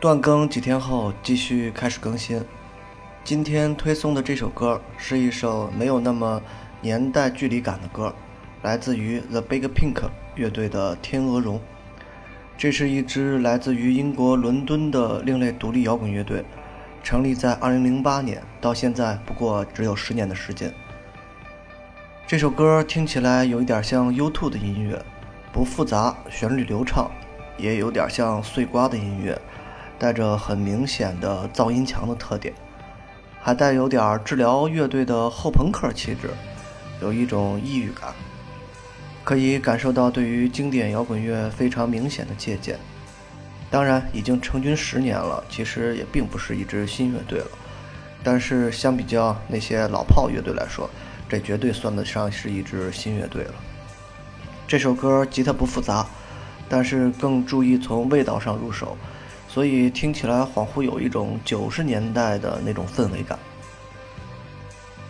断更几天后，继续开始更新。今天推送的这首歌是一首没有那么年代距离感的歌，来自于 The Big Pink 乐队的《天鹅绒》。这是一支来自于英国伦敦的另类独立摇滚乐队，成立在2008年，到现在不过只有十年的时间。这首歌听起来有一点像 U2 的音乐，不复杂，旋律流畅，也有点像碎瓜的音乐，带着很明显的噪音墙的特点，还带有点治疗乐队的后朋克气质，有一种抑郁感。可以感受到对于经典摇滚乐非常明显的借鉴。当然，已经成军十年了，其实也并不是一支新乐队了。但是相比较那些老炮乐队来说，这绝对算得上是一支新乐队了。这首歌吉他不复杂，但是更注意从味道上入手，所以听起来恍惚有一种九十年代的那种氛围感。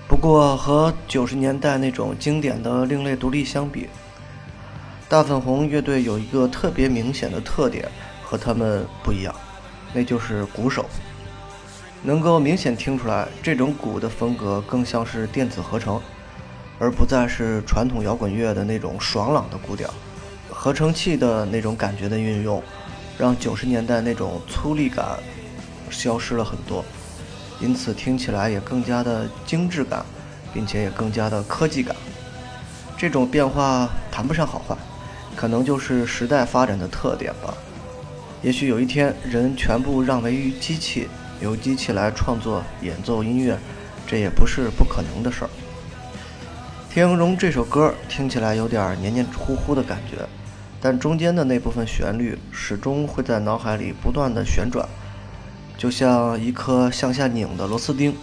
不过和九十年代那种经典的另类独立相比，大粉红乐队有一个特别明显的特点和他们不一样，那就是鼓手。能够明显听出来，这种鼓的风格更像是电子合成，而不再是传统摇滚乐的那种爽朗的鼓调。合成器的那种感觉的运用，让九十年代那种粗粝感消失了很多，因此听起来也更加的精致感，并且也更加的科技感。这种变化谈不上好坏。可能就是时代发展的特点吧。也许有一天，人全部让位于机器，由机器来创作演奏音乐，这也不是不可能的事儿。《天鹅绒》这首歌听起来有点黏黏糊糊的感觉，但中间的那部分旋律始终会在脑海里不断的旋转，就像一颗向下拧的螺丝钉，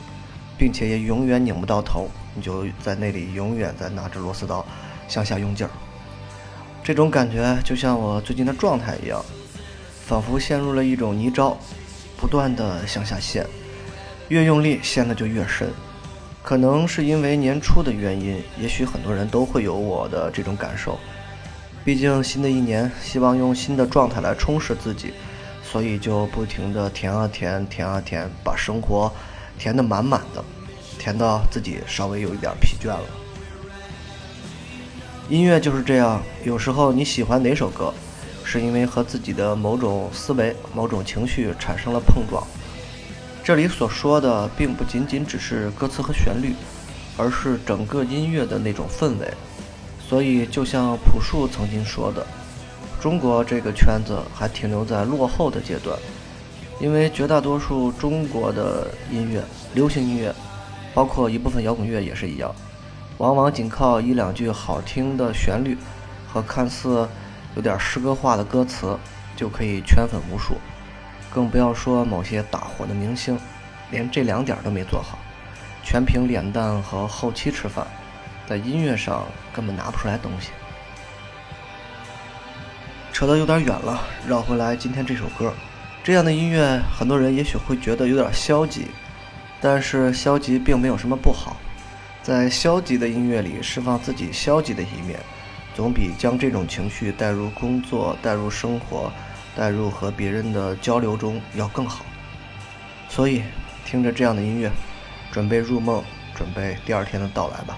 并且也永远拧不到头，你就在那里永远在拿着螺丝刀向下用劲儿。这种感觉就像我最近的状态一样，仿佛陷入了一种泥沼，不断的向下陷，越用力陷的就越深。可能是因为年初的原因，也许很多人都会有我的这种感受。毕竟新的一年，希望用新的状态来充实自己，所以就不停的填啊填，填啊填，把生活填得满满的，填到自己稍微有一点疲倦了。音乐就是这样，有时候你喜欢哪首歌，是因为和自己的某种思维、某种情绪产生了碰撞。这里所说的，并不仅仅只是歌词和旋律，而是整个音乐的那种氛围。所以，就像朴树曾经说的，中国这个圈子还停留在落后的阶段，因为绝大多数中国的音乐、流行音乐，包括一部分摇滚乐也是一样。往往仅靠一两句好听的旋律和看似有点诗歌化的歌词，就可以圈粉无数。更不要说某些大火的明星，连这两点都没做好，全凭脸蛋和后期吃饭，在音乐上根本拿不出来东西。扯得有点远了，绕回来今天这首歌。这样的音乐，很多人也许会觉得有点消极，但是消极并没有什么不好。在消极的音乐里释放自己消极的一面，总比将这种情绪带入工作、带入生活、带入和别人的交流中要更好。所以，听着这样的音乐，准备入梦，准备第二天的到来吧。